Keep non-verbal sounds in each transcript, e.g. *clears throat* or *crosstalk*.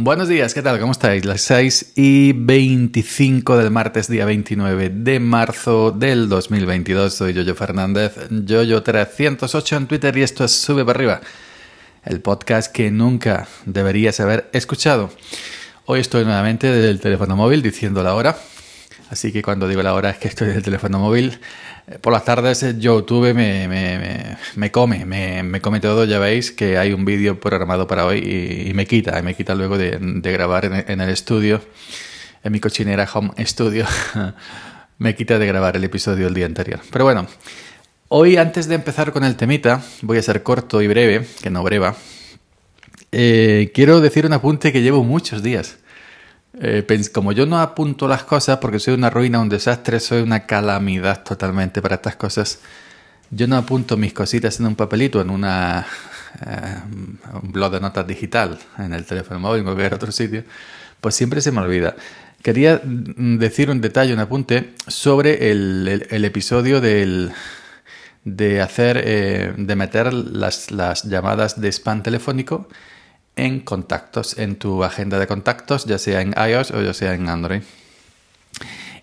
Buenos días, ¿qué tal? ¿Cómo estáis? Las 6 y 25 del martes, día 29 de marzo del 2022. Soy Yoyo Fernández, Yoyo308 en Twitter y esto es Sube para arriba, el podcast que nunca deberías haber escuchado. Hoy estoy nuevamente desde el teléfono móvil diciendo la hora, así que cuando digo la hora es que estoy del teléfono móvil por las tardes eh, YouTube me, me, me, come, me, come todo. Ya veis que hay un vídeo programado para hoy y, me quita, me quita luego de, grabar en, el estudio, en mi cochinera home studio, *laughs* me quita de grabar el episodio el día anterior. Pero bueno, hoy antes de empezar con el temita, voy a ser corto y breve, que no breva. Eh, quiero decir un apunte que llevo muchos días. Eh, como yo no apunto las cosas porque soy una ruina, un desastre, soy una calamidad totalmente para estas cosas, yo no apunto mis cositas en un papelito, en una, eh, un blog de notas digital, en el teléfono móvil, en cualquier otro sitio, pues siempre se me olvida. Quería decir un detalle, un apunte sobre el, el, episodio del, de hacer, eh, de meter las, las llamadas de spam telefónico en contactos, en tu agenda de contactos, ya sea en iOS o ya sea en Android.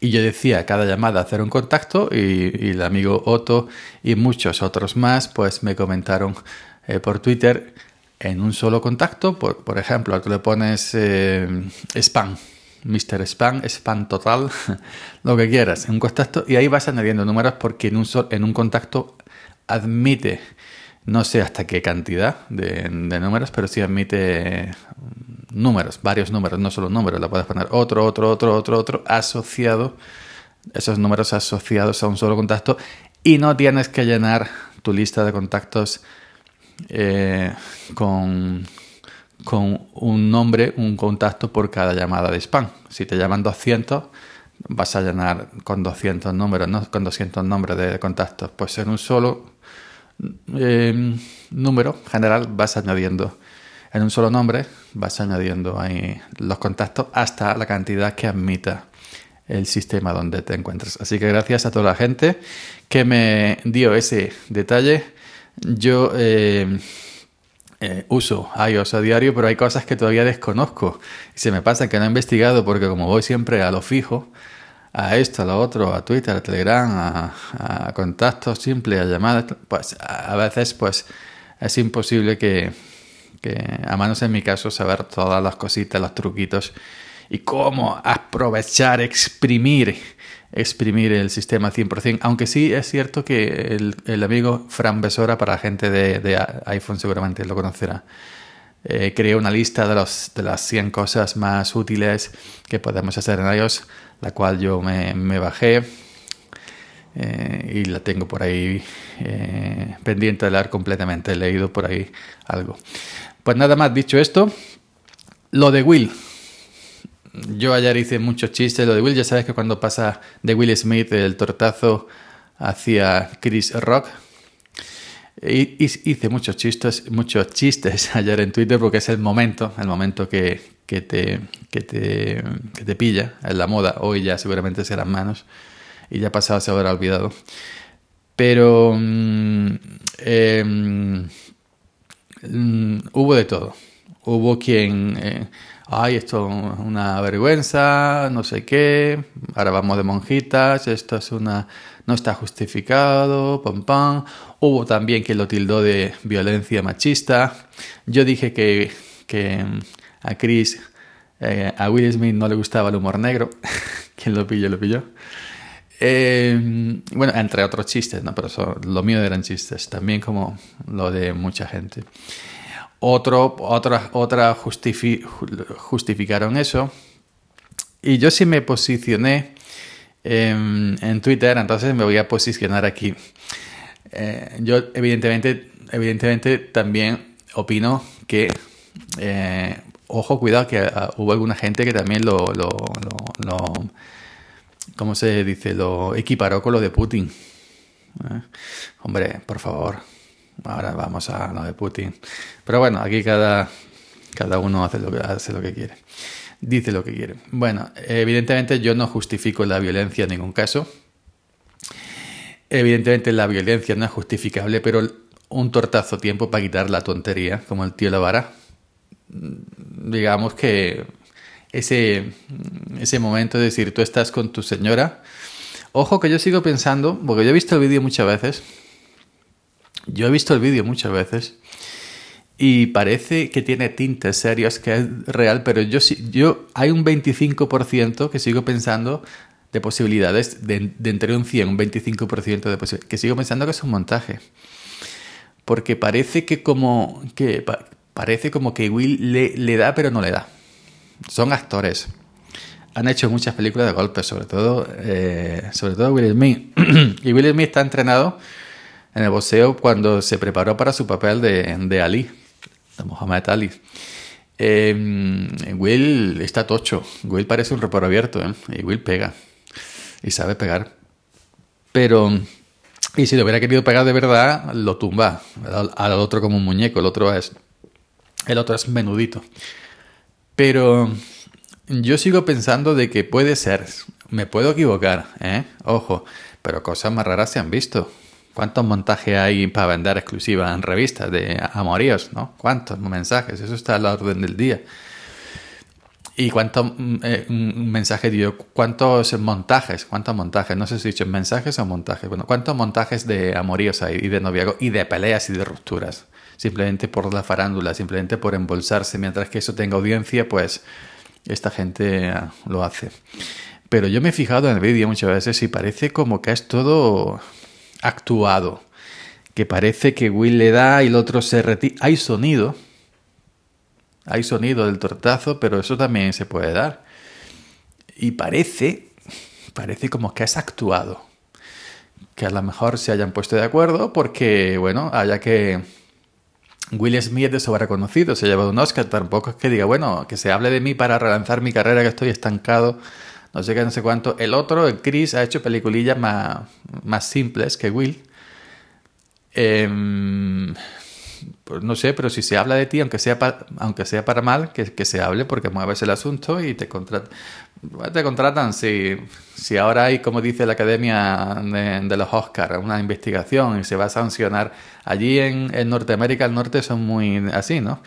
Y yo decía cada llamada hacer un contacto y, el amigo Otto y muchos otros más pues me comentaron eh, por Twitter en un solo contacto, por, por ejemplo, tú le pones eh, spam, Mr. Spam, spam total, *laughs* lo que quieras, en un contacto y ahí vas añadiendo números porque en un, en un contacto admite no sé hasta qué cantidad de, números, pero sí admite números, varios números, no solo números, le puedes poner otro, otro, otro, otro, otro, asociado, esos números asociados a un solo contacto y no tienes que llenar tu lista de contactos eh, con, con un nombre, un contacto por cada llamada de spam. Si te llaman 200, vas a llenar con 200 números, no con 200 nombres de contactos. Pues en un solo eh, número general vas añadiendo en un solo nombre, vas añadiendo ahí los contactos hasta la cantidad que admita el sistema donde te encuentras. Así que gracias a toda la gente que me dio ese detalle. Yo eh, eh, uso iOS a diario, pero hay cosas que todavía desconozco y se me pasa que no he investigado porque como voy siempre a lo fijo, a esto, a lo otro, a Twitter, a Telegram, a, contactos simples, a llamadas, pues a veces pues es imposible que, a manos en mi caso, saber todas las cositas, los truquitos y cómo aprovechar, exprimir, exprimir el sistema 100%. Aunque sí es cierto que el, amigo Fran Besora, para gente de, de iPhone seguramente lo conocerá, eh, creó una lista de, los, de las 100 cosas más útiles que podemos hacer en iOS la cual yo me, bajé eh, y la tengo por ahí eh, pendiente de leer completamente. He leído por ahí algo. Pues nada más dicho esto, lo de Will. Yo ayer hice muchos chistes. Lo de Will, ya sabes que cuando pasa de Will Smith el tortazo hacia Chris Rock, hice muchos chistes, muchos chistes *laughs* ayer en Twitter porque es el momento, el momento que, que te, que te, que te pilla en la moda. Hoy ya seguramente serán manos y ya pasado se habrá olvidado. Pero mm, em, mm, hubo de todo. Hubo quien, eh, ay, esto es una vergüenza, no sé qué, ahora vamos de monjitas, esto es una, no está justificado, pam pam. Hubo también quien lo tildó de violencia machista. Yo dije que, que a Chris, eh, a Will Smith no le gustaba el humor negro. *laughs* Quien lo pilló, lo pilló. Eh, bueno, entre otros chistes, ¿no? Pero lo mío eran chistes, también como lo de mucha gente. Otro, otra, otra justificaron eso. Y yo sí me posicioné en, Twitter, entonces me voy a posicionar aquí. Eh, yo evidentemente, evidentemente también opino que ojo, cuidado, que ah, hubo alguna gente que también lo, ¿cómo se dice? Lo equiparó con lo de Putin. ¿Eh? Hombre, por favor, ahora vamos a lo de Putin. Pero bueno, aquí cada, cada uno hace lo, que, hace lo que quiere. Dice lo que quiere. Bueno, evidentemente yo no justifico la violencia en ningún caso. Evidentemente la violencia no es justificable, pero un tortazo tiempo para quitar la tontería, como el tío Lavara, digamos que ese, ese momento de decir, tú estás con tu señora. Ojo que yo sigo pensando, porque yo he visto el vídeo muchas veces. Yo he visto el vídeo muchas veces. Y parece que tiene tintes serios, que es real, pero yo, yo hay un 25% que sigo pensando de posibilidades, de, entre un 100, un 25% de posibilidades, que sigo pensando que es un montaje. Porque parece que como que, parece como que Will le, le da, pero no le da son actores. Han hecho muchas películas de golpes, sobre todo, eh, sobre todo Will Smith. *clears throat* y Will Smith está entrenado en el boxeo cuando se preparó para su papel de, de Ali, de Muhammad Ali. Em, Will está tocho. Will parece un reparo abierto, ¿eh? Y Will pega. Y sabe pegar. Pero. Y si lo hubiera querido pegar de verdad, lo tumba. Al, otro como un muñeco. El otro es. El otro es menudito. Pero yo sigo pensando de que puede ser, me puedo equivocar, ¿eh? Ojo, pero cosas más raras se han visto. ¿Cuántos montajes hay para vender exclusivas en revistas de amoríos, no? ¿Cuántos mensajes? Eso está a la orden del día. ¿Y cuántos mm, eh, mensajes, digo, cuántos montajes, cuántos montajes, no sé si he dicho mensajes o montajes, bueno, cuántos montajes de amoríos hay y de noviazgo y de peleas y de rupturas? Simplemente por la farándula, simplemente por embolsarse, mientras que eso tenga audiencia, pues esta gente ah, lo hace. Pero yo me he fijado en el vídeo muchas veces y parece como que es todo actuado, que parece que Will le da y el otro se retira. Hay sonido, hay sonido del tortazo, pero eso también se puede dar. Y parece, parece como que es actuado. Que a lo mejor se hayan puesto de acuerdo porque, bueno, haya que Will Smith es reconocido, se ha llevado un Oscar, tampoco es que diga, bueno, que se hable de mí para relanzar mi carrera, que estoy estancado, no sé qué, no sé cuánto. El otro, el Chris, ha hecho peliculillas más, más simples que Will. Pues no sé, pero si se habla de ti, aunque sea, aunque sea para mal, que, que, se hable porque mueves el asunto y te, contratan. te contratan si, si ahora hay, como dice la Academia de, los Oscars, una investigación y se va a sancionar. Allí en, en, Norteamérica, el norte son muy así, ¿no?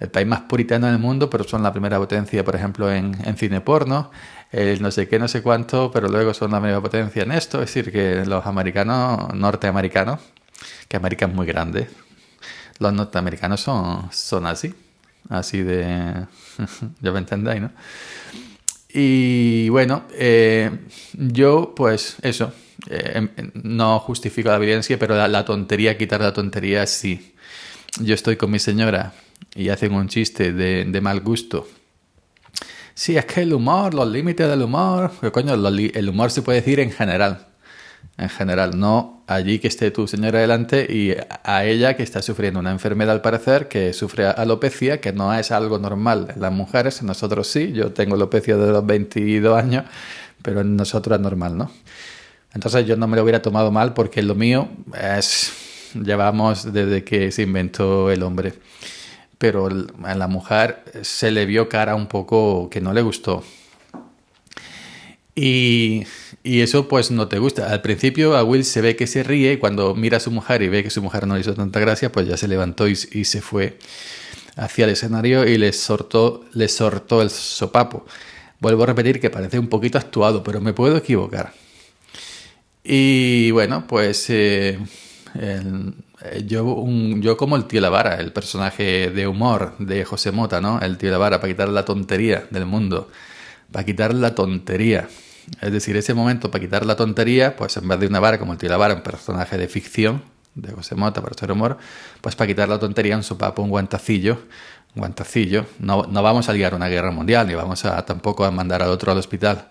El país más puritano del mundo, pero son la primera potencia, por ejemplo, en, en cine porno. El no sé qué, no sé cuánto, pero luego son la primera potencia en esto. Es decir, que los americanos, norteamericanos, que América es muy grande, los norteamericanos son, son así, así de... *laughs* ya me entendéis, ¿no? Y bueno, eh, yo pues eso, eh, em, no justifico la evidencia, pero la, tontería, quitar la tontería sí. Yo estoy con mi señora y hacen un chiste de, de mal gusto. Sí, es que el humor, los límites del humor, coño, el humor se puede decir en general en general, no allí que esté tu señora delante y a ella que está sufriendo una enfermedad al parecer, que sufre alopecia, que no es algo normal en las mujeres, nosotros sí, yo tengo alopecia de los 22 años, pero en nosotros es normal, ¿no? Entonces yo no me lo hubiera tomado mal porque lo mío es, llevamos desde que se inventó el hombre, pero a la mujer se le vio cara un poco que no le gustó. Y eso pues no te gusta. Al principio a Will se ve que se ríe y cuando mira a su mujer y ve que su mujer no le hizo tanta gracia, pues ya se levantó y, se fue hacia el escenario y le sortó, le sortó el sopapo. Vuelvo a repetir que parece un poquito actuado, pero me puedo equivocar. Y bueno, pues eh, yo, yo como el tío Lavara, el personaje de humor de José Mota, ¿no? El tío Lavara, para quitar la tontería del mundo, para quitar la tontería. Es decir, ese momento para quitar la tontería, pues en vez de una vara como el tío la vara, un personaje de ficción, de José Mota para hacer humor, pues para quitar la tontería un sopapo, un guantacillo, un guantacillo. No, no vamos a liar una guerra mundial, ni vamos a tampoco a mandar al otro al hospital.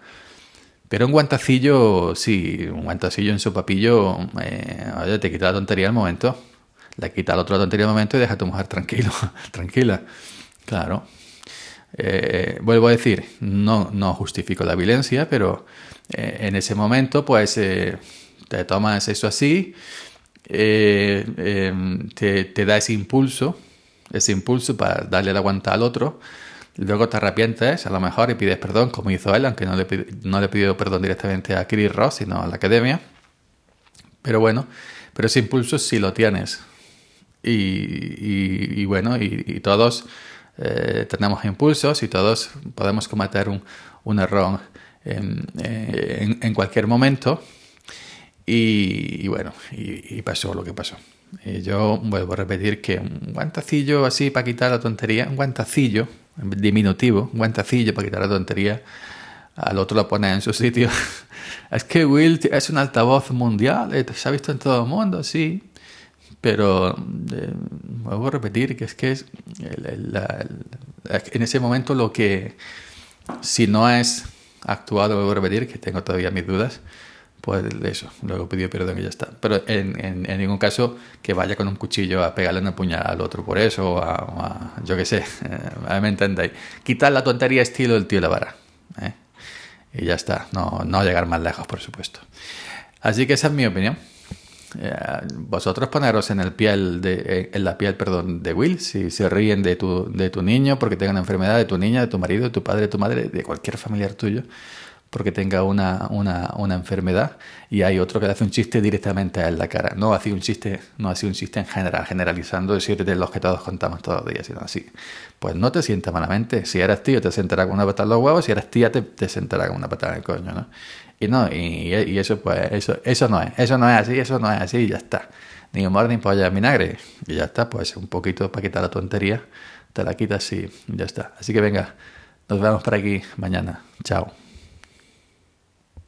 Pero un guantacillo, sí, un guantacillo en su papillo, eh, oye, te quita la tontería al momento, le quita la tontería al momento y deja a tu mujer tranquilo, *laughs* tranquila. Claro, eh, vuelvo a decir, no, justifico la violencia, pero eh, en ese momento, pues eh, te tomas eso así, em, te, da ese impulso, ese impulso para darle la aguanta al otro. Luego te arrepientes, a lo mejor, y pides perdón, como hizo él, aunque no le, no le pidió perdón directamente a Chris Ross, sino a la academia. Pero bueno, pero ese impulso sí lo tienes. Y, bueno, y todos eh, tenemos impulsos y todos podemos cometer un, error en, cualquier momento. Y, bueno, y, pasó lo que pasó. Y yo vuelvo a repetir que un guantacillo así para quitar la tontería, un guantacillo, diminutivo, un guantacillo para quitar la tontería, al otro lo pone en su sitio. *laughs* es que Will es un altavoz mundial, eh, se ha visto en todo el mundo, sí. Pero eh, vuelvo a repetir que es que es en ese momento lo que, si no es actuado, vuelvo a repetir que tengo todavía mis dudas, pues eso, luego pidió perdón y ya está. Pero en, en, ningún caso que vaya con un cuchillo a pegarle una puñalada al otro por eso, o a, yo qué sé, *laughs* eh, me entendéis. Quitar la tontería estilo del tío la vara. ¿eh? Y ya está, no, no llegar más lejos, por supuesto. Así que esa es mi opinión. Eh, vosotros poneros en el piel de, eh, en la piel perdón de Will si se ríen de tu, de tu niño porque tenga una enfermedad de tu niña de tu marido de tu padre de tu madre de cualquier familiar tuyo porque tenga una, una, una, enfermedad y hay otro que le hace un chiste directamente a él la cara. No hace un chiste, no hace un chiste en general, generalizando, decir de los que todos contamos todos los días, sino así. Pues no te sientas malamente. Si eres tío, te sentará con una patada en los huevos, si eres tía, te, te sentará con una patada en el coño, ¿no? Y no, y, eso pues, eso, eso no es, eso no es así, eso no es así, y ya está. Ni humor ni polla vinagre. Y ya está, pues un poquito para quitar la tontería, te la quitas y ya está. Así que venga, nos vemos por aquí mañana. Chao.